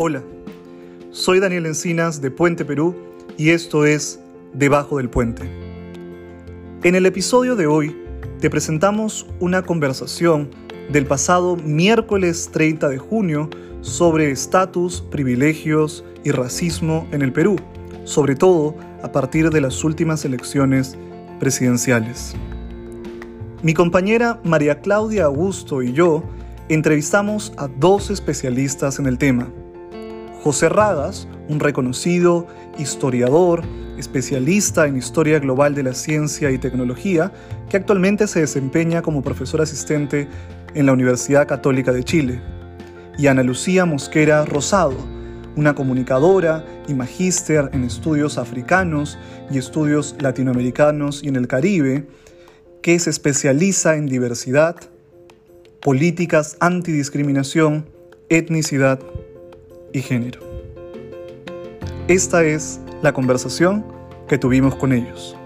Hola, soy Daniel Encinas de Puente Perú y esto es Debajo del Puente. En el episodio de hoy te presentamos una conversación del pasado miércoles 30 de junio sobre estatus, privilegios y racismo en el Perú, sobre todo a partir de las últimas elecciones presidenciales. Mi compañera María Claudia Augusto y yo entrevistamos a dos especialistas en el tema. José un reconocido historiador, especialista en historia global de la ciencia y tecnología, que actualmente se desempeña como profesor asistente en la Universidad Católica de Chile. Y Ana Lucía Mosquera Rosado, una comunicadora y magíster en estudios africanos y estudios latinoamericanos y en el Caribe, que se especializa en diversidad, políticas antidiscriminación, etnicidad y género. Esta es la conversación que tuvimos con ellos.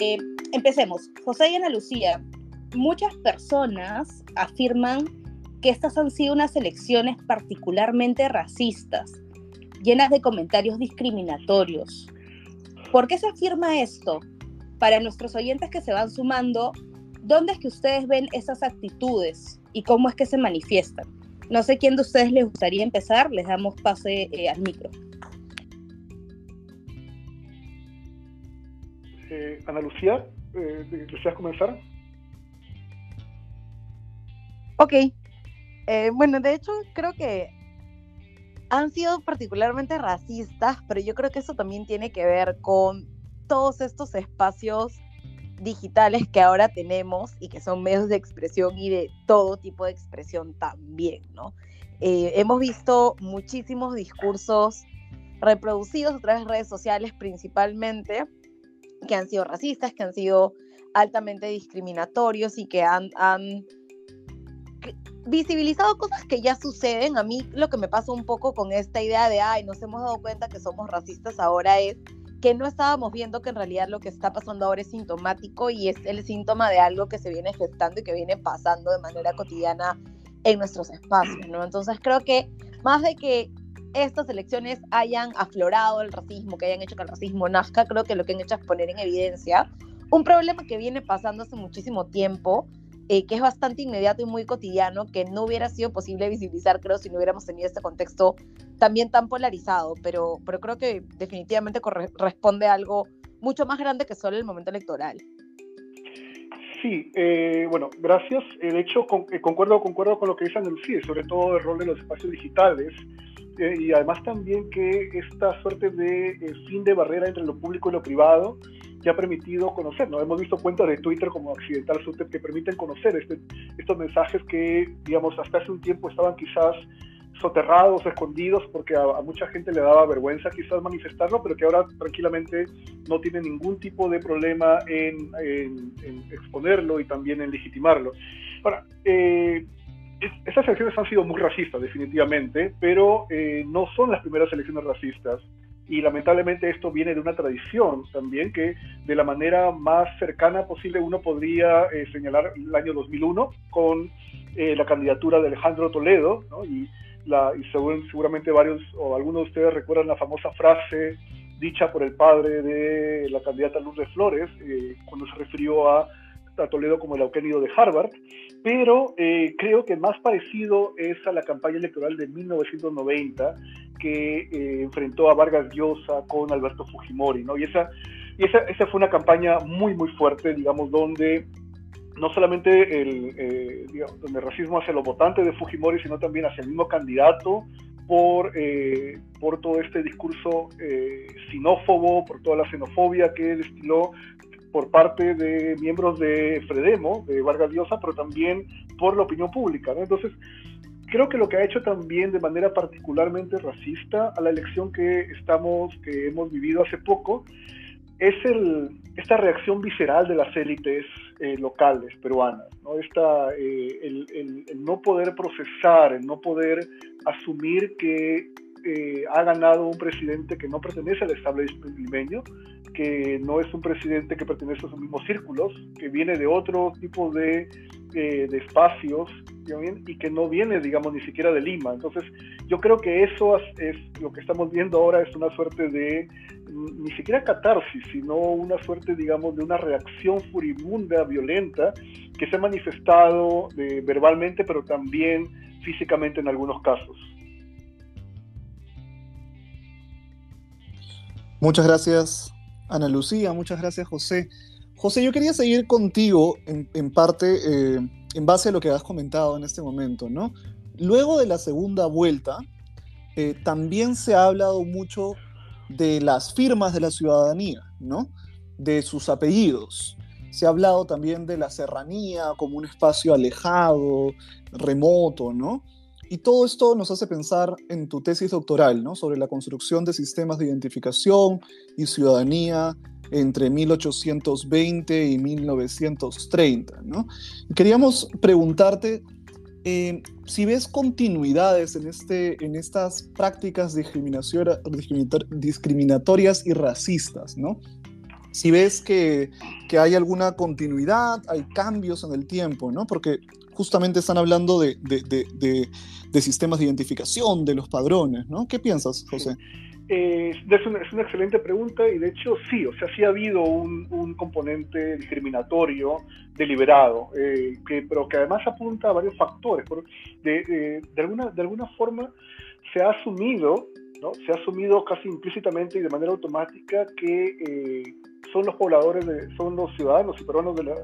Eh, empecemos. José y Ana Lucía, muchas personas afirman que estas han sido unas elecciones particularmente racistas, llenas de comentarios discriminatorios. ¿Por qué se afirma esto? Para nuestros oyentes que se van sumando, ¿dónde es que ustedes ven esas actitudes y cómo es que se manifiestan? No sé quién de ustedes les gustaría empezar, les damos pase eh, al micro. Eh, Ana Lucía, eh, ¿deseas comenzar? Ok, eh, bueno, de hecho, creo que han sido particularmente racistas, pero yo creo que eso también tiene que ver con todos estos espacios digitales que ahora tenemos y que son medios de expresión y de todo tipo de expresión también, ¿no? Eh, hemos visto muchísimos discursos reproducidos a través de redes sociales principalmente, que han sido racistas, que han sido altamente discriminatorios y que han, han visibilizado cosas que ya suceden. A mí lo que me pasa un poco con esta idea de, ay, nos hemos dado cuenta que somos racistas ahora es que no estábamos viendo que en realidad lo que está pasando ahora es sintomático y es el síntoma de algo que se viene gestando y que viene pasando de manera cotidiana en nuestros espacios, ¿no? Entonces creo que más de que estas elecciones hayan aflorado el racismo, que hayan hecho que el racismo nazca, creo que lo que han hecho es poner en evidencia un problema que viene pasando hace muchísimo tiempo, eh, que es bastante inmediato y muy cotidiano, que no hubiera sido posible visibilizar, creo, si no hubiéramos tenido este contexto también tan polarizado, pero, pero creo que definitivamente responde a algo mucho más grande que solo el momento electoral. Sí, eh, bueno, gracias. Eh, de hecho, concuerdo, concuerdo con lo que dice Lucía, sobre todo el rol de los espacios digitales y además también que esta suerte de fin de barrera entre lo público y lo privado que ha permitido conocer. ¿no? Hemos visto cuentas de Twitter como Accidental Suter que permiten conocer este, estos mensajes que, digamos, hasta hace un tiempo estaban quizás soterrados, escondidos, porque a, mucha gente le daba vergüenza quizás manifestarlo, pero que ahora tranquilamente no tiene ningún tipo de problema en, exponerlo y también en legitimarlo. Ahora, eh, estas elecciones han sido muy racistas, definitivamente, pero eh, no son las primeras elecciones racistas y lamentablemente esto viene de una tradición también que de la manera más cercana posible uno podría eh, señalar el año 2001 con eh, la candidatura de Alejandro Toledo y, la, y seguramente varios o algunos de ustedes recuerdan la famosa frase dicha por el padre de la candidata Lourdes Flores eh, cuando se refirió a, a, Toledo como el auquénido de Harvard, pero creo que más parecido es a la campaña electoral de 1990 que eh, enfrentó a Vargas Llosa con Alberto Fujimori, ¿no? Y esa, y esa, esa fue una campaña muy, muy fuerte, digamos, donde no solamente el, eh, racismo hacia los votantes de Fujimori, sino también hacia el mismo candidato por, eh, por todo este discurso xenófobo, por toda la xenofobia que destiló por parte de miembros de Fredemo, de Vargas Llosa, pero también por la opinión pública. ¿no? Entonces, creo que lo que ha hecho también de manera particularmente racista a la elección que estamos, que hemos vivido hace poco, es el, esta reacción visceral de las élites eh, locales peruanas, ¿no? Esta, eh, el, el, no poder procesar, el no poder asumir que eh, ha ganado un presidente que no pertenece al establishment limeño, que no es un presidente que pertenece a esos mismos círculos, que viene de otro tipo de, eh, espacios y que no viene, digamos, ni siquiera de Lima. Entonces, yo creo que eso es, lo que estamos viendo ahora, es una suerte de, mm, ni siquiera catarsis, sino una suerte, digamos, de una reacción furibunda, violenta, que se ha manifestado eh, verbalmente, pero también físicamente en algunos casos. Muchas gracias, Ana Lucía, muchas gracias, José. José, yo quería seguir contigo en, parte eh, en base a lo que has comentado en este momento, ¿no? Luego de la segunda vuelta, eh, también se ha hablado mucho de las firmas de la ciudadanía, ¿no? De sus apellidos. Se ha hablado también de la serranía como un espacio alejado, remoto, ¿no? Y todo esto nos hace pensar en tu tesis doctoral, ¿no? Sobre la construcción de sistemas de identificación y ciudadanía entre 1820 y 1930, ¿no? Queríamos preguntarte eh, si ves continuidades en, este, en estas prácticas discriminatorias y racistas, ¿no? Si ves que, que hay alguna continuidad, hay cambios en el tiempo, ¿no? Porque justamente están hablando de, de, sistemas de identificación, de los padrones, ¿no? ¿Qué piensas, José? Eh, es, una, es, una, excelente pregunta y de hecho sí, o sea, sí ha habido un, un componente discriminatorio deliberado, eh, que, pero que además apunta a varios factores. de, de, alguna, de alguna forma se ha asumido, se ha asumido casi implícitamente y de manera automática que eh, son los pobladores, de, son los ciudadanos y peruanos de la,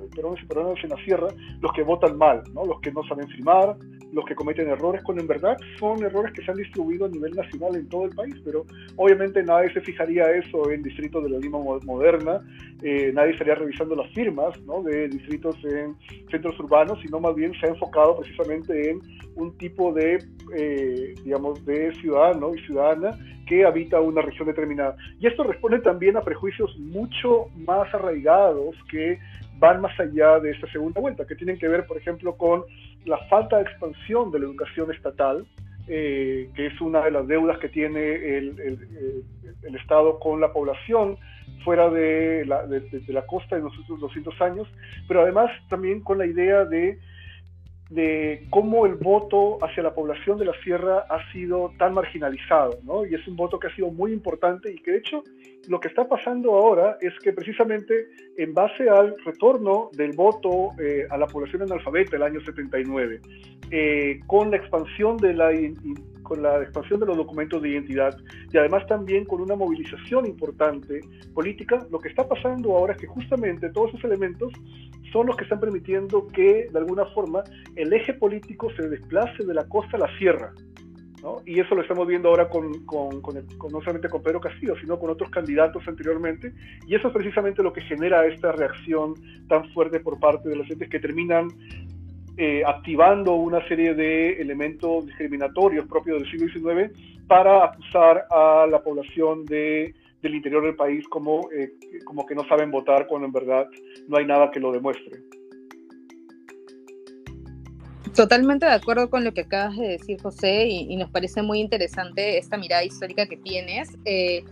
peruanos y en la sierra los que votan mal, ¿no? los que no saben firmar, los que cometen errores, cuando en verdad son errores que se han distribuido a nivel nacional en todo el país, pero obviamente nadie se fijaría eso en distritos de la Lima moderna, eh, nadie estaría revisando las firmas de distritos en centros urbanos, sino más bien se ha enfocado precisamente en un tipo de, eh, digamos, de ciudadano y ciudadana que habita una región determinada. Y esto responde también a prejuicios mucho más arraigados que van más allá de esta segunda vuelta, que tienen que ver, por ejemplo, con la falta de expansión de la educación estatal, eh, que es una de las deudas que tiene el, el, Estado con la población fuera de la, de, de la costa en los últimos 200 años, pero además también con la idea de de cómo el voto hacia la población de la sierra ha sido tan marginalizado, ¿no? Y es un voto que ha sido muy importante y que de hecho lo que está pasando ahora es que precisamente en base al retorno del voto eh, a la población analfabeta el año 79, eh, con la expansión de la con la expansión de los documentos de identidad y además también con una movilización importante política, lo que está pasando ahora es que justamente todos esos elementos son los que están permitiendo que de alguna forma el eje político se desplace de la costa a la sierra. ¿no? Y eso lo estamos viendo ahora con, con, con, no solamente con Pedro Castillo, sino con otros candidatos anteriormente. Y eso es precisamente lo que genera esta reacción tan fuerte por parte de los entes que terminan eh, activando una serie de elementos discriminatorios propios del siglo XIX para acusar a la población de, del interior del país como, eh, como que no saben votar cuando en verdad no hay nada que lo demuestre. Totalmente de acuerdo con lo que acabas de decir, José, y, nos parece muy interesante esta mirada histórica que tienes. Eh,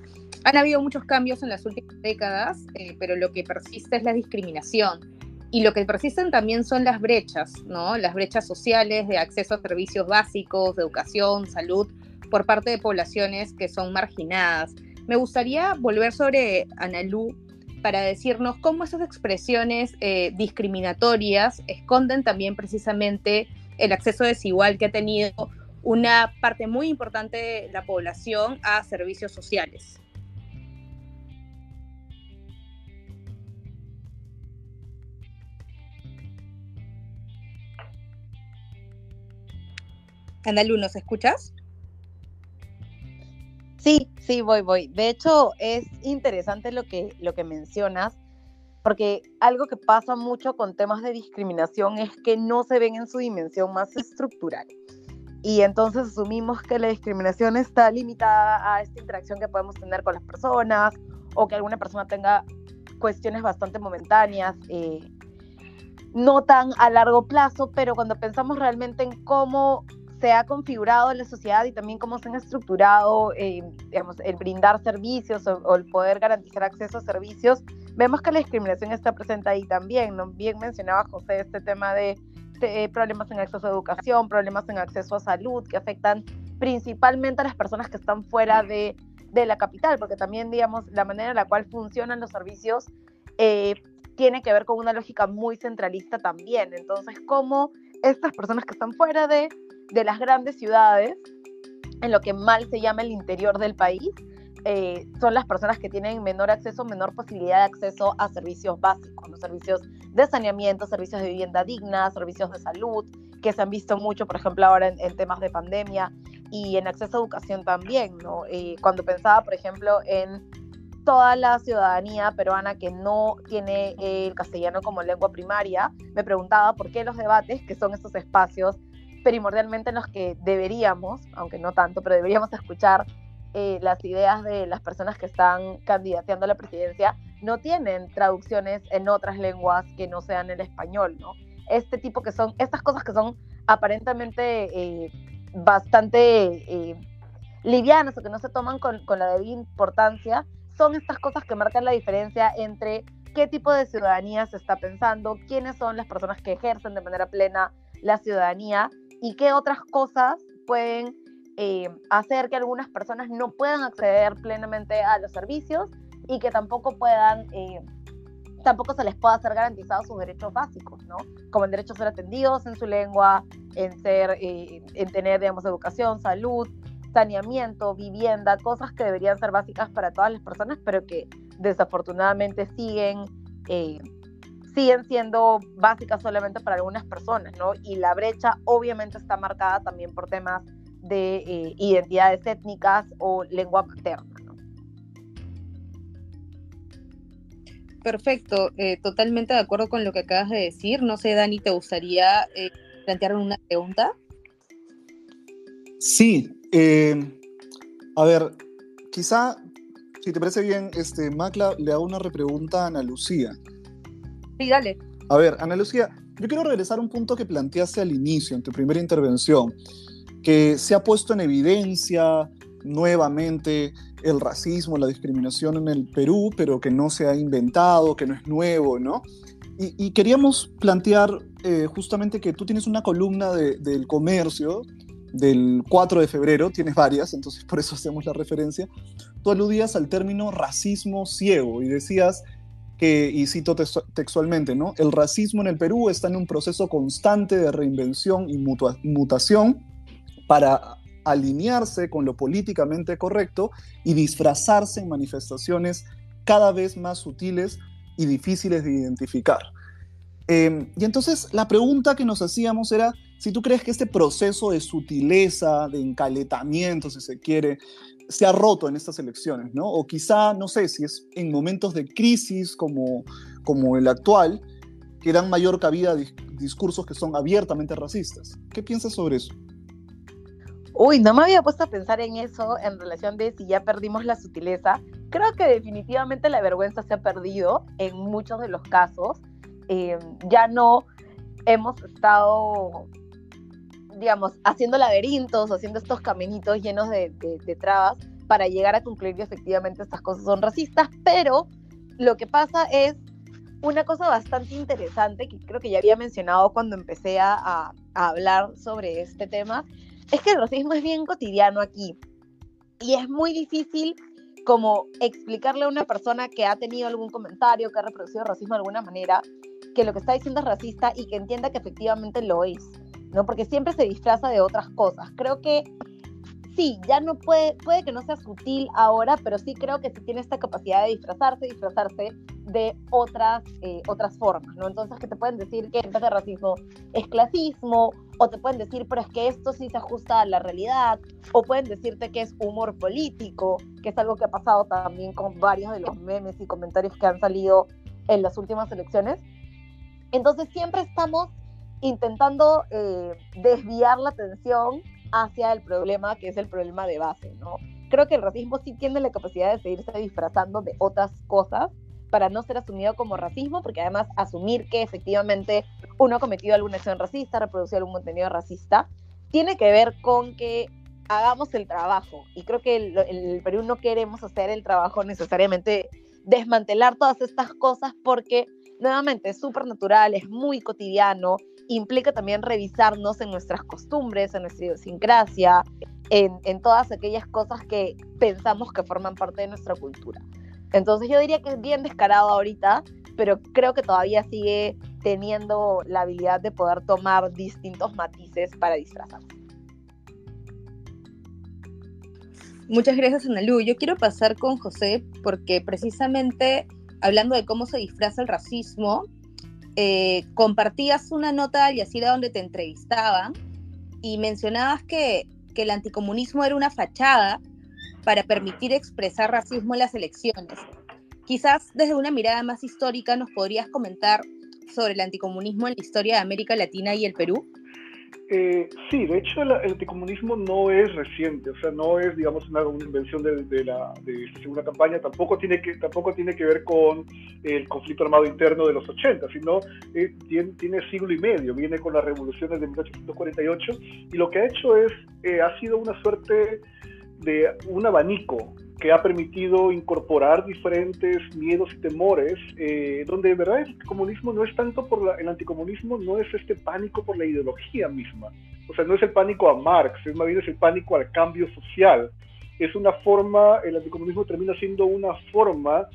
han habido muchos cambios en las últimas décadas, pero lo que persiste es la discriminación y lo que persisten también son las brechas, ¿no? Las brechas sociales de acceso a servicios básicos, de educación, salud, por parte de poblaciones que son marginadas. Me gustaría volver sobre Analú para decirnos cómo esas expresiones eh, discriminatorias esconden también precisamente el acceso desigual que ha tenido una parte muy importante de la población a servicios sociales. Andalú, ¿nos escuchas? Sí, sí, voy, voy. De hecho, es interesante lo que, lo que mencionas, porque algo que pasa mucho con temas de discriminación es que no se ven en su dimensión más estructural. Y entonces asumimos que la discriminación está limitada a esta interacción que podemos tener con las personas o que alguna persona tenga cuestiones bastante momentáneas, eh, no tan a largo plazo, pero cuando pensamos realmente en cómo se ha configurado la sociedad y también cómo se han estructurado, eh, digamos, el brindar servicios o, el poder garantizar acceso a servicios, vemos que la discriminación está presente ahí también. Bien mencionaba José este tema de, problemas en acceso a educación, problemas en acceso a salud que afectan principalmente a las personas que están fuera de, de la capital, porque también, digamos, la manera en la cual funcionan los servicios eh, tiene que ver con una lógica muy centralista también. Entonces, ¿cómo estas personas que están fuera de de las grandes ciudades, en lo que mal se llama el interior del país, eh, son las personas que tienen menor acceso, menor posibilidad de acceso a servicios básicos, los servicios de saneamiento, servicios de vivienda digna, servicios de salud, que se han visto mucho, por ejemplo, ahora en, temas de pandemia y en acceso a educación también, ¿no? Eh, cuando pensaba, por ejemplo, en toda la ciudadanía peruana que no tiene el castellano como lengua primaria, me preguntaba por qué los debates, que son estos espacios primordialmente en los que deberíamos, aunque no tanto, pero deberíamos escuchar eh, las ideas de las personas que están candidateando a la presidencia, no tienen traducciones en otras lenguas que no sean el español, ¿no? Este tipo que son, estas cosas que son aparentemente eh, bastante eh, livianas o que no se toman con, con la debida importancia, son estas cosas que marcan la diferencia entre qué tipo de ciudadanía se está pensando, quiénes son las personas que ejercen de manera plena la ciudadanía y qué otras cosas pueden eh, hacer que algunas personas no puedan acceder plenamente a los servicios y que tampoco puedan, eh, tampoco se les pueda ser garantizados sus derechos básicos, ¿no? Como el derecho a ser atendidos en su lengua, en, ser, eh, en tener, digamos, educación, salud, saneamiento, vivienda, cosas que deberían ser básicas para todas las personas, pero que desafortunadamente siguen siguen siendo básicas solamente para algunas personas, ¿no? Y la brecha obviamente está marcada también por temas de eh, identidades étnicas o lengua materna. ¿no? Perfecto, eh, totalmente de acuerdo con lo que acabas de decir. No sé, Dani, ¿te gustaría eh, plantear una pregunta? Sí, a ver, quizá, si te parece bien, este, Macla le hago una repregunta a Ana Lucía. Sí, dale. A ver, Ana Lucía, yo quiero regresar a un punto que planteaste al inicio, en tu primera intervención, que se ha puesto en evidencia nuevamente el racismo, la discriminación en el Perú, pero que no se ha inventado, que no es nuevo, ¿no? Y, queríamos plantear eh, justamente que tú tienes una columna del comercio del 4 de febrero, tienes varias, entonces por eso hacemos la referencia, tú aludías al término racismo ciego y decías y cito textualmente, ¿no? El racismo en el Perú está en un proceso constante de reinvención y mutación para alinearse con lo políticamente correcto y disfrazarse en manifestaciones cada vez más sutiles y difíciles de identificar. Em, y entonces la pregunta que nos hacíamos era si tú crees que este proceso de sutileza, de encaletamiento, si se quiere, se ha roto en estas elecciones, ¿no? O quizá, no sé, si es en momentos de crisis como, como el actual, que dan mayor cabida a discursos que son abiertamente racistas. ¿Qué piensas sobre eso? Uy, no me había puesto a pensar en eso en relación de si ya perdimos la sutileza. Creo que definitivamente la vergüenza se ha perdido en muchos de los casos. Eh, ya no hemos estado digamos, haciendo laberintos, haciendo estos caminitos llenos de, trabas para llegar a concluir que efectivamente estas cosas son racistas, pero lo que pasa es una cosa bastante interesante que creo que ya había mencionado cuando empecé a, hablar sobre este tema, es que el racismo es bien cotidiano aquí y es muy difícil como explicarle a una persona que ha tenido algún comentario, que ha reproducido racismo de alguna manera, que lo que está diciendo es racista y que entienda que efectivamente lo es. ¿No? Porque siempre se disfraza de otras cosas. Creo que sí, ya no puede, puede que no sea sutil ahora, pero sí creo que sí tiene esta capacidad de disfrazarse, disfrazarse de otras, eh, otras formas, ¿no? Entonces que te pueden decir que en vez de racismo es clasismo, o te pueden decir, pero es que esto sí se ajusta a la realidad, o pueden decirte que es humor político, que es algo que ha pasado también con varios de los memes y comentarios que han salido en las últimas elecciones. Entonces siempre estamos intentando eh, desviar la atención hacia el problema que es el problema de base, ¿no? Creo que el racismo sí tiene la capacidad de seguirse disfrazando de otras cosas para no ser asumido como racismo, porque además asumir que efectivamente uno ha cometido alguna acción racista, reproducido algún contenido racista, tiene que ver con que hagamos el trabajo. Y creo que en el, Perú no queremos hacer el trabajo necesariamente, desmantelar todas estas cosas porque nuevamente es súper natural, es muy cotidiano, implica también revisarnos en nuestras costumbres, en nuestra idiosincrasia, en, en, todas aquellas cosas que pensamos que forman parte de nuestra cultura. Entonces yo diría que es bien descarado ahorita, pero creo que todavía sigue teniendo la habilidad de poder tomar distintos matices para disfrazarse. Muchas gracias, Analu. Yo quiero pasar con José porque precisamente hablando de cómo se disfraza el racismo, eh, compartías una nota al Yacira donde te entrevistaban y mencionabas que, que el anticomunismo era una fachada para permitir expresar racismo en las elecciones. Quizás desde una mirada más histórica nos podrías comentar sobre el anticomunismo en la historia de América Latina y el Perú. Eh, sí, de hecho el, anticomunismo no es reciente, o sea, no es, digamos, una, invención de, la segunda campaña, tampoco tiene, que, tampoco tiene que ver con el conflicto armado interno de los 80, sino eh, tiene, tiene, siglo y medio, viene con las revoluciones de 1848 y lo que ha hecho es, eh, ha sido una suerte de un abanico que ha permitido incorporar diferentes miedos y temores, eh, donde de verdad el comunismo no es tanto por la, el anticomunismo, no es este pánico por la ideología misma, o sea, no es el pánico a Marx, es más bien es el pánico al cambio social, es una forma, el anticomunismo termina siendo una forma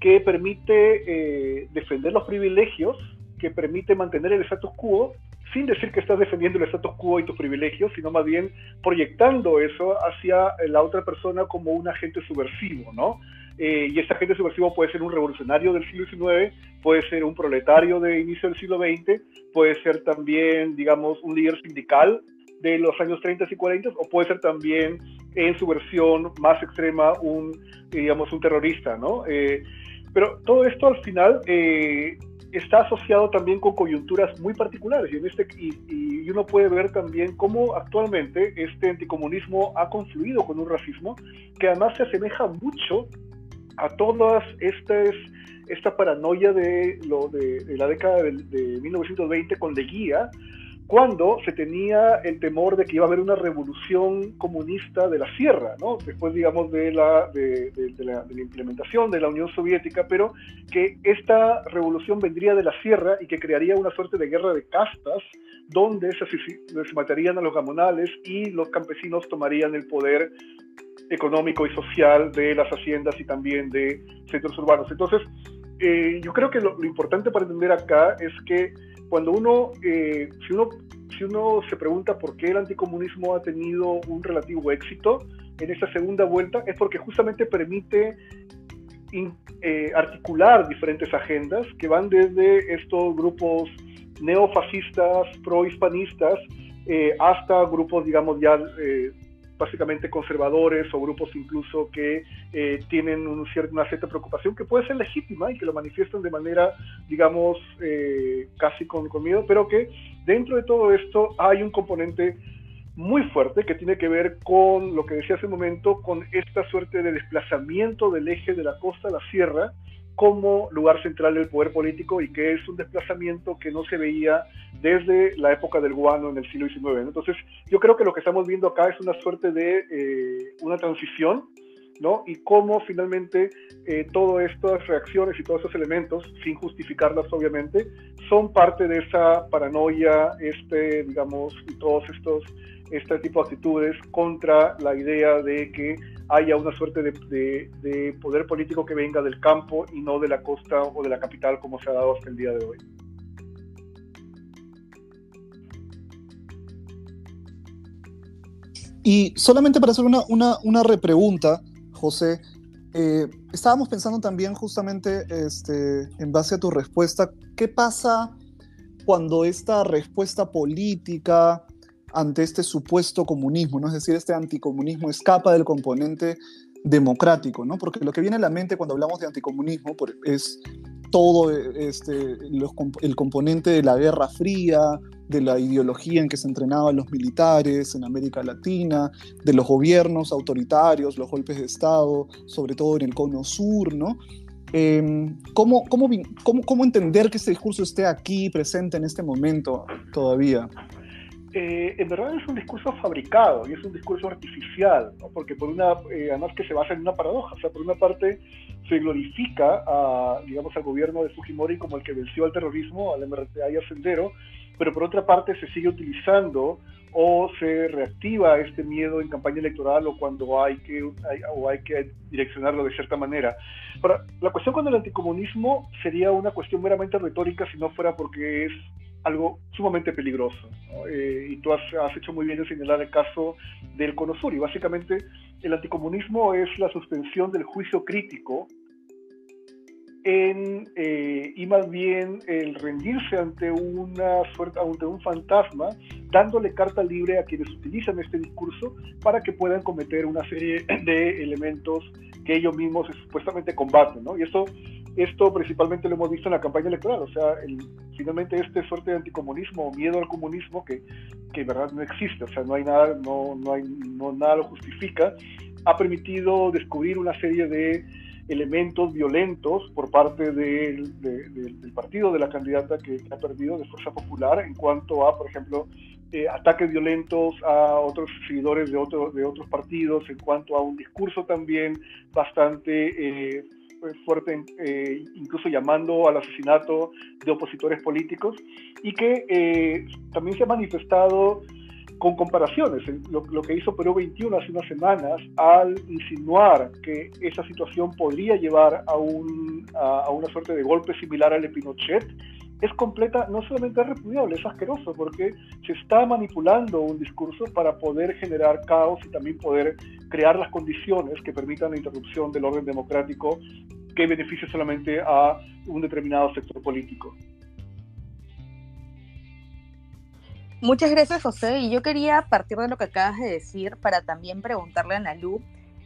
que permite eh, defender los privilegios, que permite mantener el status quo sin decir que estás defendiendo el status quo y tus privilegios, sino más bien proyectando eso hacia la otra persona como un agente subversivo, ¿no? Eh, y ese agente subversivo puede ser un revolucionario del siglo XIX, puede ser un proletario de inicio del siglo XX, puede ser también, digamos, un líder sindical de los años 30 y 40, o puede ser también, en su versión más extrema, un, digamos, un terrorista, ¿no? Eh, pero todo esto al final eh, está asociado también con coyunturas muy particulares y, en este, y, uno puede ver también cómo actualmente este anticomunismo ha confluido con un racismo que además se asemeja mucho a todas estas esta paranoia de, lo de, la década de, de 1920 con Leguía, cuando se tenía el temor de que iba a haber una revolución comunista de la sierra, ¿no? después, digamos, de la, de, la, implementación de la Unión Soviética, pero que esta revolución vendría de la sierra y que crearía una suerte de guerra de castas, donde se, se matarían a los gamonales y los campesinos tomarían el poder económico y social de las haciendas y también de centros urbanos. Entonces, eh, yo creo que lo, lo importante para entender acá es que cuando uno, eh, si uno, si uno se pregunta por qué el anticomunismo ha tenido un relativo éxito en esta segunda vuelta, es porque justamente permite eh, articular diferentes agendas que van desde estos grupos neofascistas, prohispanistas, eh, hasta grupos, digamos, ya básicamente conservadores o grupos incluso que eh, tienen un una cierta preocupación que puede ser legítima y que lo manifiestan de manera, digamos, eh, casi con, con, miedo, pero que dentro de todo esto hay un componente muy fuerte que tiene que ver con lo que decía hace un momento, con esta suerte de desplazamiento del eje de la costa a la sierra, como lugar central del poder político y que es un desplazamiento que no se veía desde la época del guano en el siglo XIX. Entonces, yo creo que lo que estamos viendo acá es una suerte de eh, una transición, ¿no? Y cómo finalmente eh, todas estas reacciones y todos esos elementos, sin justificarlas obviamente, son parte de esa paranoia, este, digamos, y todos estos este tipo de actitudes contra la idea de que haya una suerte de, poder político que venga del campo y no de la costa o de la capital como se ha dado hasta el día de hoy. Y solamente para hacer una, una, repregunta, José, eh, estábamos pensando también justamente este, en base a tu respuesta, ¿qué pasa cuando esta respuesta política ante este supuesto comunismo, ¿no? Es decir, este anticomunismo escapa del componente democrático, ¿no? Porque lo que viene a la mente cuando hablamos de anticomunismo es todo este, el componente de la Guerra Fría, de la ideología en que se entrenaban los militares en América Latina, de los gobiernos autoritarios, los golpes de Estado, sobre todo en el cono sur, ¿no? Em, ¿cómo, cómo, cómo, ¿Cómo entender que este discurso esté aquí presente en este momento todavía? Eh, en verdad es un discurso fabricado y es un discurso artificial, porque por una, eh, además que se basa en una paradoja, o sea, por una parte se glorifica a, digamos, al gobierno de Fujimori como el que venció al terrorismo, al MRTA y al Sendero, pero por otra parte se sigue utilizando o se reactiva este miedo en campaña electoral o cuando hay que, o hay que direccionarlo de cierta manera. la cuestión con el anticomunismo sería una cuestión meramente retórica si no fuera porque es algo sumamente peligroso. Eh, y tú has, hecho muy bien en señalar el caso del Cono Sur. Y básicamente el anticomunismo es la suspensión del juicio crítico en, eh, y más bien el rendirse ante una suerte, ante un fantasma, dándole carta libre a quienes utilizan este discurso para que puedan cometer una serie de elementos que ellos mismos supuestamente combaten, ¿no? Y eso esto principalmente lo hemos visto en la campaña electoral, o sea, el, finalmente este suerte de anticomunismo o miedo al comunismo que, que verdad no existe, o sea, no hay nada, no, no hay, nada lo justifica, ha permitido descubrir una serie de elementos violentos por parte del, partido de la candidata que, ha perdido de Fuerza Popular en cuanto a, por ejemplo, eh, ataques violentos a otros seguidores de, otro, de otros partidos, en cuanto a un discurso también bastante eh, fuerte, eh, incluso llamando al asesinato de opositores políticos, y que eh, también se ha manifestado con comparaciones. Lo, que hizo Perú 21 hace unas semanas al insinuar que esa situación podría llevar a, un, a, una suerte de golpe similar al de Pinochet, es completa, no solamente repudiable, es asqueroso, porque se está manipulando un discurso para poder generar caos y también poder crear las condiciones que permitan la interrupción del orden democrático que beneficie solamente a un determinado sector político. Muchas gracias, José. Y yo quería partir de lo que acabas de decir para también preguntarle a Nalu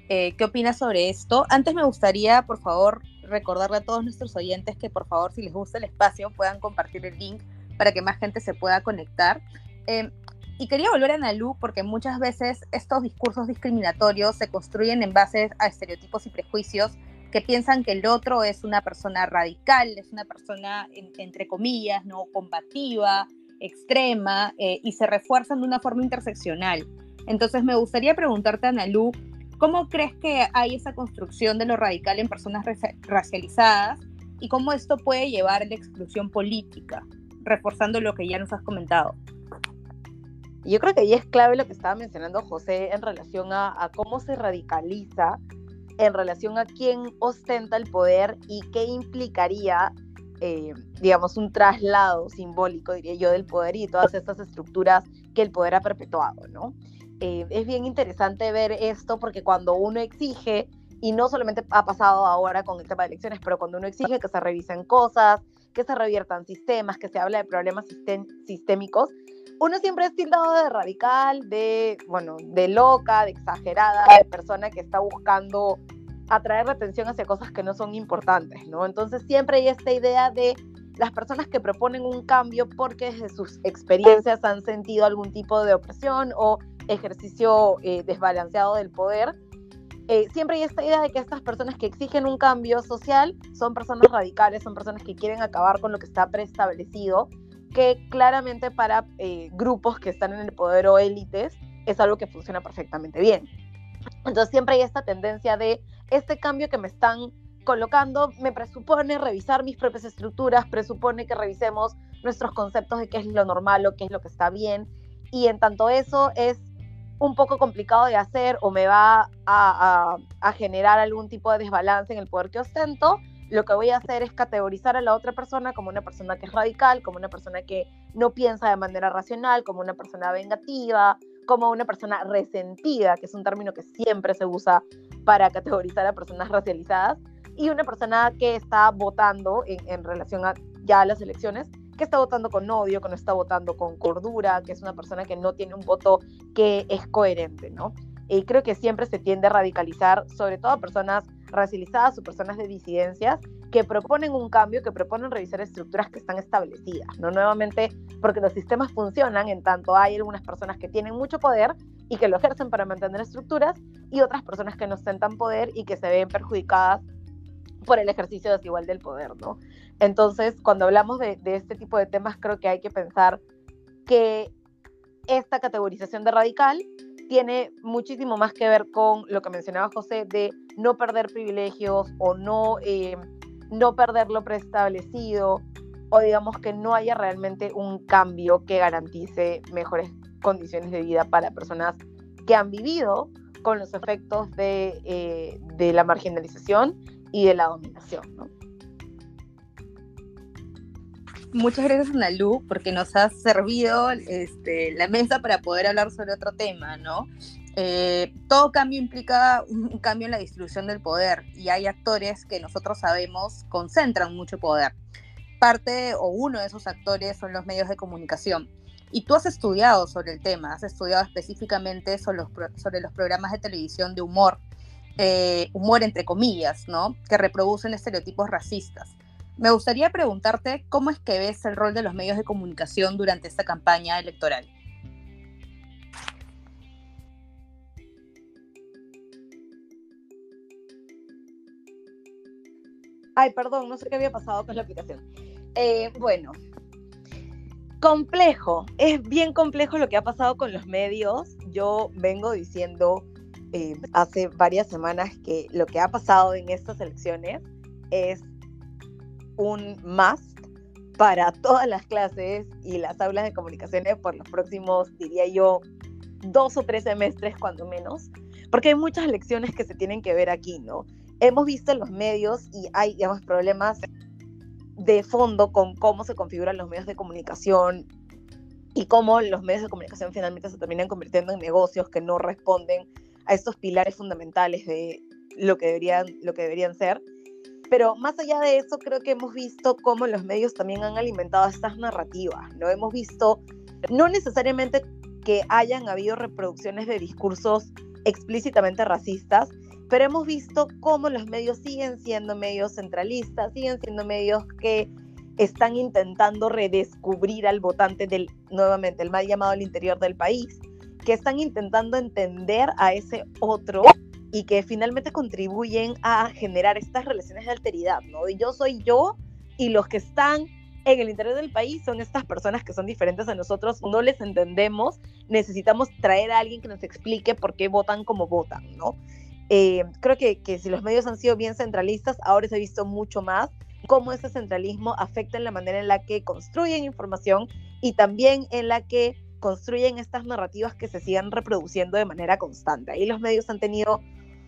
eh, qué opina sobre esto. Antes me gustaría, por favor, recordarle a todos nuestros oyentes que, por favor, si les gusta el espacio, puedan compartir el link para que más gente se pueda conectar. Eh, y quería volver a Nalu porque muchas veces estos discursos discriminatorios se construyen en base a estereotipos y prejuicios que piensan que el otro es una persona radical, es una persona, entre comillas, no combativa, extrema eh, y se refuerzan de una forma interseccional. Entonces me gustaría preguntarte, Analú, ¿cómo crees que hay esa construcción de lo radical en personas racializadas y cómo esto puede llevar a la exclusión política, reforzando lo que ya nos has comentado? Yo creo que ahí es clave lo que estaba mencionando José en relación a, a cómo se radicaliza, en relación a quién ostenta el poder y qué implicaría eh, digamos, un traslado simbólico, diría yo, del poder y todas estas estructuras que el poder ha perpetuado, ¿no? Eh, es bien interesante ver esto porque cuando uno exige, y no solamente ha pasado ahora con el tema de elecciones, pero cuando uno exige que se revisen cosas, que se reviertan sistemas, que se habla de problemas sistémicos, uno siempre es tildado de radical, de, bueno, de loca, de exagerada, de persona que está buscando atraer la atención hacia cosas que no son importantes, ¿no? Entonces siempre hay esta idea de las personas que proponen un cambio porque desde sus experiencias han sentido algún tipo de opresión o ejercicio eh, desbalanceado del poder. Eh, siempre hay esta idea de que estas personas que exigen un cambio social son personas radicales, son personas que quieren acabar con lo que está preestablecido, que claramente para eh, grupos que están en el poder o élites es algo que funciona perfectamente bien. Entonces siempre hay esta tendencia de este cambio que me están colocando me presupone revisar mis propias estructuras, presupone que revisemos nuestros conceptos de qué es lo normal o qué es lo que está bien. Y en tanto eso es un poco complicado de hacer o me va a, a, generar algún tipo de desbalance en el poder que ostento, lo que voy a hacer es categorizar a la otra persona como una persona que es radical, como una persona que no piensa de manera racional, como una persona vengativa, como una persona resentida, que es un término que siempre se usa para categorizar a personas racializadas, y una persona que está votando en, relación a ya las elecciones, que está votando con odio, que no está votando con cordura, que es una persona que no tiene un voto que es coherente, ¿no? Y creo que siempre se tiende a radicalizar, sobre todo a personas racializadas o personas de disidencias, que proponen un cambio, que proponen revisar estructuras que están establecidas, ¿no? Nuevamente, porque los sistemas funcionan en tanto hay algunas personas que tienen mucho poder y que lo ejercen para mantener estructuras y otras personas que no ostentan poder y que se ven perjudicadas por el ejercicio desigual del poder, ¿no? Entonces, cuando hablamos de, de este tipo de temas, creo que hay que pensar que esta categorización de radical tiene muchísimo más que ver con lo que mencionaba José de no perder privilegios o no, eh, no perder lo preestablecido o digamos que no haya realmente un cambio que garantice mejores condiciones de vida para personas que han vivido con los efectos de, eh, de la marginalización y de la dominación. ¿no? Muchas gracias, Nalu, porque nos has servido este, la mesa para poder hablar sobre otro tema, ¿no? Eh, todo cambio implica un cambio en la distribución del poder y hay actores que nosotros sabemos concentran mucho poder. Parte o uno de esos actores son los medios de comunicación. Y tú has estudiado sobre el tema, has estudiado específicamente sobre los, sobre los programas de televisión de humor, eh, humor entre comillas, ¿no? Que reproducen estereotipos racistas. Me gustaría preguntarte cómo es que ves el rol de los medios de comunicación durante esta campaña electoral. Ay, perdón, no sé qué había pasado con la aplicación. Eh, bueno, complejo, es bien complejo lo que ha pasado con los medios. Yo vengo diciendo eh, hace varias semanas que lo que ha pasado en estas elecciones es un must para todas las clases y las aulas de comunicaciones por los próximos, diría yo, dos o tres semestres cuando menos, porque hay muchas lecciones que se tienen que ver aquí, ¿no? Hemos visto en los medios y hay, digamos, problemas de fondo con cómo se configuran los medios de comunicación y cómo los medios de comunicación finalmente se terminan convirtiendo en negocios que no responden a estos pilares fundamentales de lo que deberían, lo que deberían ser. Pero más allá de eso, creo que hemos visto cómo los medios también han alimentado estas narrativas, ¿no? Hemos visto, no necesariamente que hayan habido reproducciones de discursos explícitamente racistas, pero hemos visto cómo los medios siguen siendo medios centralistas, siguen siendo medios que están intentando redescubrir al votante del, nuevamente, el mal llamado al interior del país, que están intentando entender a ese otro y que finalmente contribuyen a generar estas relaciones de alteridad, ¿no? Y yo soy yo y los que están en el interior del país son estas personas que son diferentes a nosotros, no les entendemos, necesitamos traer a alguien que nos explique por qué votan como votan, ¿no? Eh, creo que, que si los medios han sido bien centralistas, ahora se ha visto mucho más cómo ese centralismo afecta en la manera en la que construyen información y también en la que construyen estas narrativas que se sigan reproduciendo de manera constante. Ahí los medios han tenido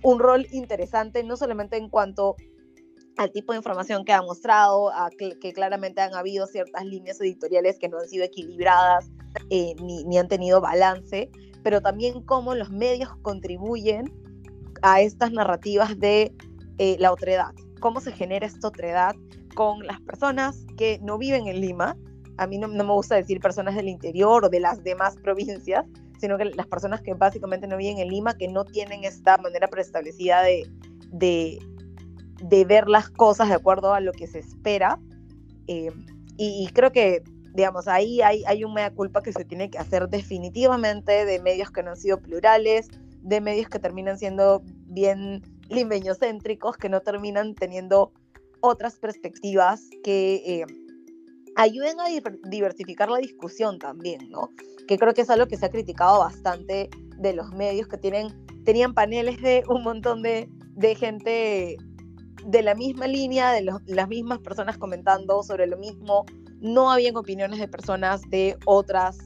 un rol interesante, no solamente en cuanto al tipo de información que ha mostrado, a que, claramente han habido ciertas líneas editoriales que no han sido equilibradas eh, ni, ni, han tenido balance, pero también cómo los medios contribuyen a estas narrativas de eh, la otredad, cómo se genera esta otredad con las personas que no viven en Lima. A mí no, no me gusta decir personas del interior o de las demás provincias, sino que las personas que básicamente no viven en Lima, que no tienen esta manera preestablecida de, de, de ver las cosas de acuerdo a lo que se espera. Eh, y, creo que, digamos, ahí hay, hay un mea culpa que se tiene que hacer definitivamente de medios que no han sido plurales, de medios que terminan siendo bien limeñocéntricos, que no terminan teniendo otras perspectivas que eh, ayuden a diversificar la discusión también, ¿no? Que creo que es algo que se ha criticado bastante de los medios que tienen, tenían paneles de un montón de, de gente de la misma línea, de las mismas personas comentando sobre lo mismo. No habían opiniones de personas de otras,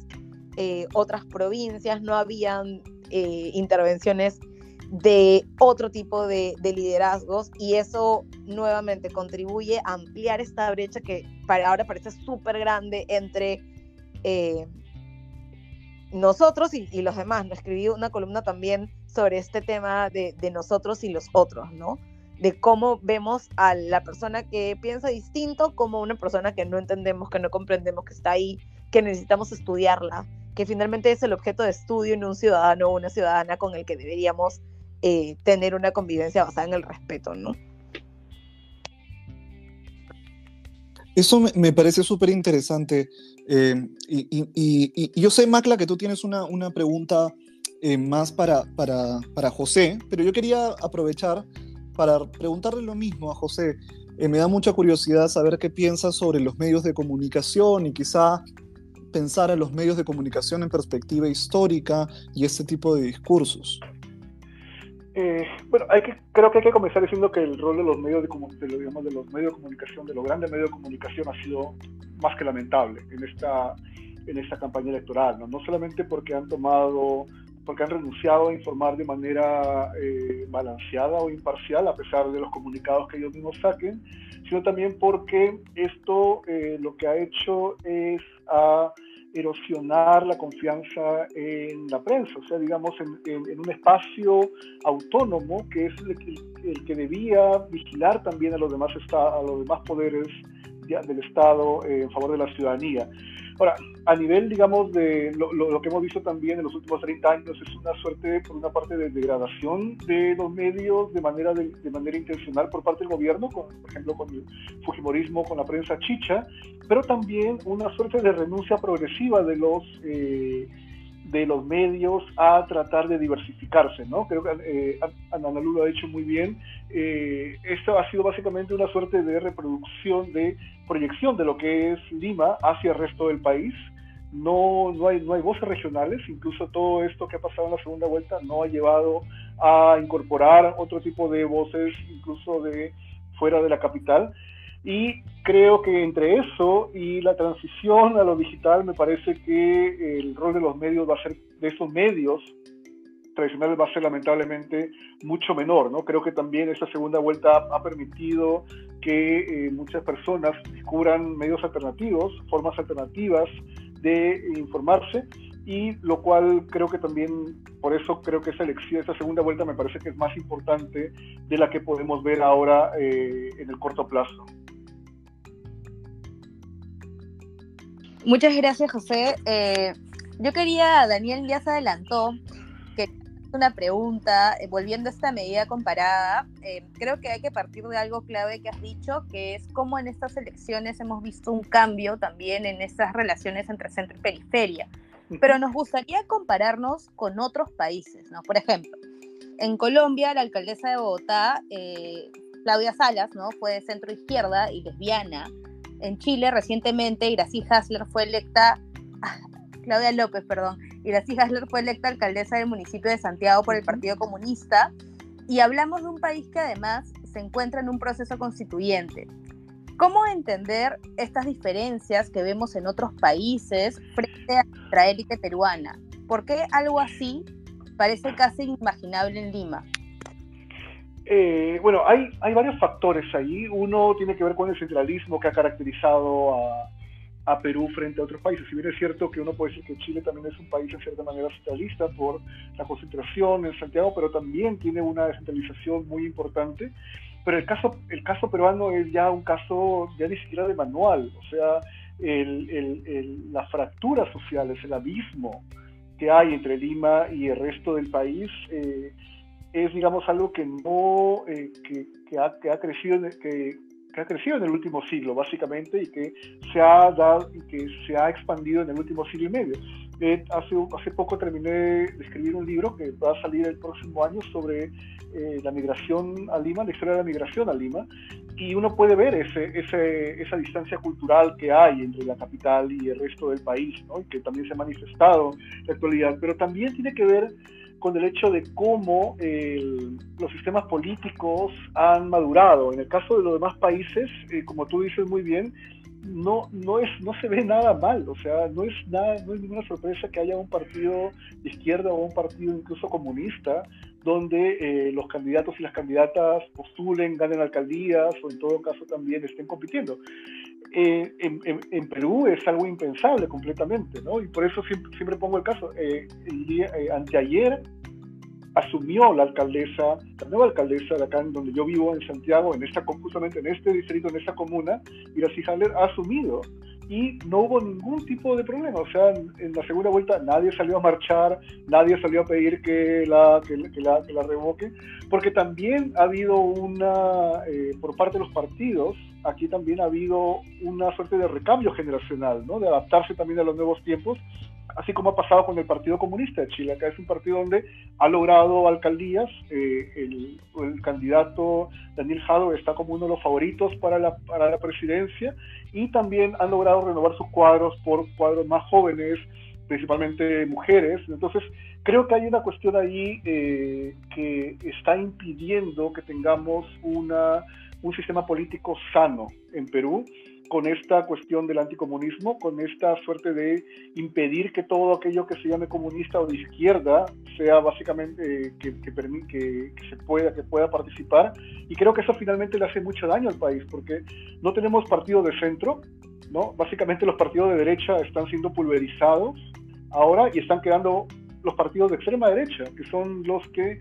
eh, otras provincias, no habían eh, intervenciones de otro tipo de, liderazgos y eso nuevamente contribuye a ampliar esta brecha que para ahora parece súper grande entre eh, nosotros y, los demás. ¿no? Escribí una columna también sobre este tema de, de, nosotros y los otros, ¿no? De cómo vemos a la persona que piensa distinto como una persona que no entendemos, que no comprendemos, que está ahí, que necesitamos estudiarla, que finalmente es el objeto de estudio en un ciudadano o una ciudadana con el que deberíamos eh, tener una convivencia basada en el respeto, ¿no? Eso me, parece súper interesante. Eh, y, yo sé, Macla, que tú tienes una, una pregunta eh, más para, para, para, José, pero yo quería aprovechar para preguntarle lo mismo a José. me da mucha curiosidad saber qué piensas sobre los medios de comunicación y quizá pensar a los medios de comunicación en perspectiva histórica y este tipo de discursos? Eh, bueno, hay que, creo que hay que comenzar diciendo que el rol de los medios de, de, de los medios de comunicación, de los grandes medios de comunicación, ha sido más que lamentable en esta, en esta campaña electoral, ¿no? solamente porque han tomado, porque han renunciado a informar de manera eh, balanceada o imparcial, a pesar de los comunicados que ellos mismos saquen, sino también porque esto eh, lo que ha hecho es a erosionar la confianza en la prensa, o sea, digamos, en, un espacio autónomo que es el, que debía vigilar también a los demás, a los demás poderes del Estado en favor de la ciudadanía. Ahora, a nivel, digamos, de lo, que hemos visto también en los últimos 30 años es una suerte, por una parte, de degradación de los medios de manera, de, manera intencional por parte del gobierno, por ejemplo, con el Fujimorismo, con la prensa chicha, pero también una suerte de renuncia progresiva de los... Eh, de los medios a tratar de diversificarse, ¿no? Creo que eh, Ana lo ha dicho muy bien. Eh, esto ha sido básicamente una suerte de reproducción, de proyección de lo que es Lima hacia el resto del país. No, no, hay, no hay voces regionales, incluso todo esto que ha pasado en la segunda vuelta no ha llevado a incorporar otro tipo de voces, incluso de fuera de la capital. Y creo que entre eso y la transición a lo digital, me parece que el rol de los medios va a ser, de esos medios tradicionales va a ser lamentablemente mucho menor, ¿no? Creo que también esta segunda vuelta ha permitido que eh, muchas personas descubran medios alternativos, formas alternativas de informarse y lo cual creo que también, por eso creo que esa elección, esta segunda vuelta me parece que es más importante de la que podemos ver ahora eh, en el corto plazo. Muchas gracias, José. Eh, yo quería, Daniel ya se adelantó, que una pregunta, eh, volviendo a esta medida comparada, creo que hay que partir de algo clave que has dicho, que es cómo en estas elecciones hemos visto un cambio también en estas relaciones entre centro y periferia. Pero nos gustaría compararnos con otros países, ¿no? Por ejemplo, en Colombia, la alcaldesa de Bogotá, Claudia Salas, ¿no? Fue de centro izquierda y lesbiana, en Chile recientemente Iracy Hasler fue electa, ah, Claudia López, perdón, Iracy Hasler fue electa alcaldesa del municipio de Santiago por el Partido Comunista y hablamos de un país que además se encuentra en un proceso constituyente. ¿Cómo entender estas diferencias que vemos en otros países frente a nuestra élite peruana? ¿Por qué algo así parece casi inimaginable en Lima? Eh, bueno, hay, varios factores ahí. Uno tiene que ver con el centralismo que ha caracterizado a, Perú frente a otros países. Si bien es cierto que uno puede decir que Chile también es un país en cierta manera centralista por la concentración en Santiago, pero también tiene una descentralización muy importante. Pero el caso, el caso peruano es ya un caso ya ni siquiera de manual, o sea, el, el, las fracturas sociales, el abismo que hay entre Lima y el resto del país. Eh, es, digamos, algo que no, eh, que, ha, que, ha, crecido, que, que, ha crecido en el último siglo, básicamente, y que se ha dado, y que se ha expandido en el último siglo y medio. Eh, hace, hace poco terminé de escribir un libro que va a salir el próximo año sobre eh, la migración a Lima, la historia de la migración a Lima, y uno puede ver ese, ese, esa distancia cultural que hay entre la capital y el resto del país, ¿no? y que también se ha manifestado en la actualidad, pero también tiene que ver con el hecho de cómo los sistemas políticos han madurado. En el caso de los demás países, eh, como tú dices muy bien, no, no, es, no se ve nada mal, o sea, no es, nada, no es ninguna sorpresa que haya un partido de izquierda o un partido incluso comunista donde eh, los candidatos y las candidatas postulen, ganen alcaldías o en todo caso también estén compitiendo. Eh, en, Perú es algo impensable completamente, ¿no? Y por eso siempre, pongo el caso. Eh, el día, eh, anteayer asumió la alcaldesa, la nueva alcaldesa de acá en donde yo vivo, en Santiago, en esta, justamente en este distrito, en esta comuna, Iracy Haller ha asumido y no hubo ningún tipo de problema. O sea, en, la segunda vuelta nadie salió a marchar, nadie salió a pedir que la, que, la, que la, revoque, porque también ha habido una, por parte de los partidos, aquí también ha habido una suerte de recambio generacional, ¿no? de adaptarse también a los nuevos tiempos así como ha pasado con el Partido Comunista de Chile. Acá es un partido donde ha logrado alcaldías, eh, el, candidato Daniel Jado está como uno de los favoritos para la, para la presidencia y también han logrado renovar sus cuadros por cuadros más jóvenes, principalmente mujeres. Entonces, creo que hay una cuestión ahí eh, que está impidiendo que tengamos una, un sistema político sano en Perú con esta cuestión del anticomunismo, con esta suerte de impedir que todo aquello que se llame comunista o de izquierda sea básicamente eh, que, que, que, se pueda, que pueda participar. Y creo que eso finalmente le hace mucho daño al país, porque no tenemos partido de centro, ¿no? Básicamente los partidos de derecha están siendo pulverizados ahora y están quedando los partidos de extrema derecha, que son los que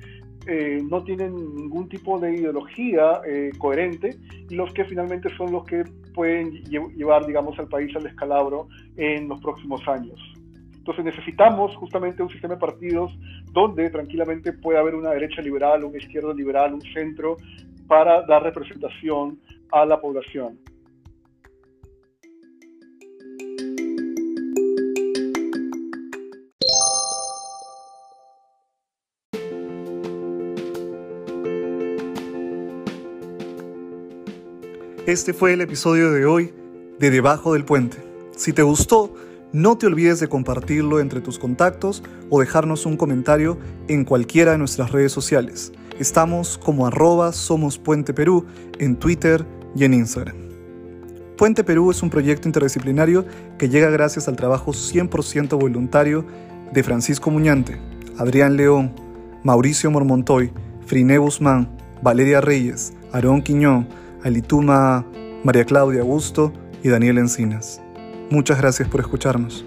eh, no tienen ningún tipo de ideología eh, coherente y los que finalmente son los que pueden llevar, digamos, al país al descalabro en los próximos años. Entonces necesitamos justamente un sistema de partidos donde tranquilamente pueda haber una derecha liberal, una izquierda liberal, un centro, para dar representación a la población. Este fue el episodio de hoy de Debajo del Puente. Si te gustó, no te olvides de compartirlo entre tus contactos o dejarnos un comentario en cualquiera de nuestras redes sociales. Estamos como arroba Somos Puente Perú en Twitter y en Instagram. Puente Perú es un proyecto interdisciplinario que llega gracias al trabajo 100% voluntario de Francisco Muñante, Adrián León, Mauricio Mormontoy, Friné Guzmán, Valeria Reyes, Aarón Quiñón, Alituma, María Claudia Augusto y Daniel Encinas. Muchas gracias por escucharnos.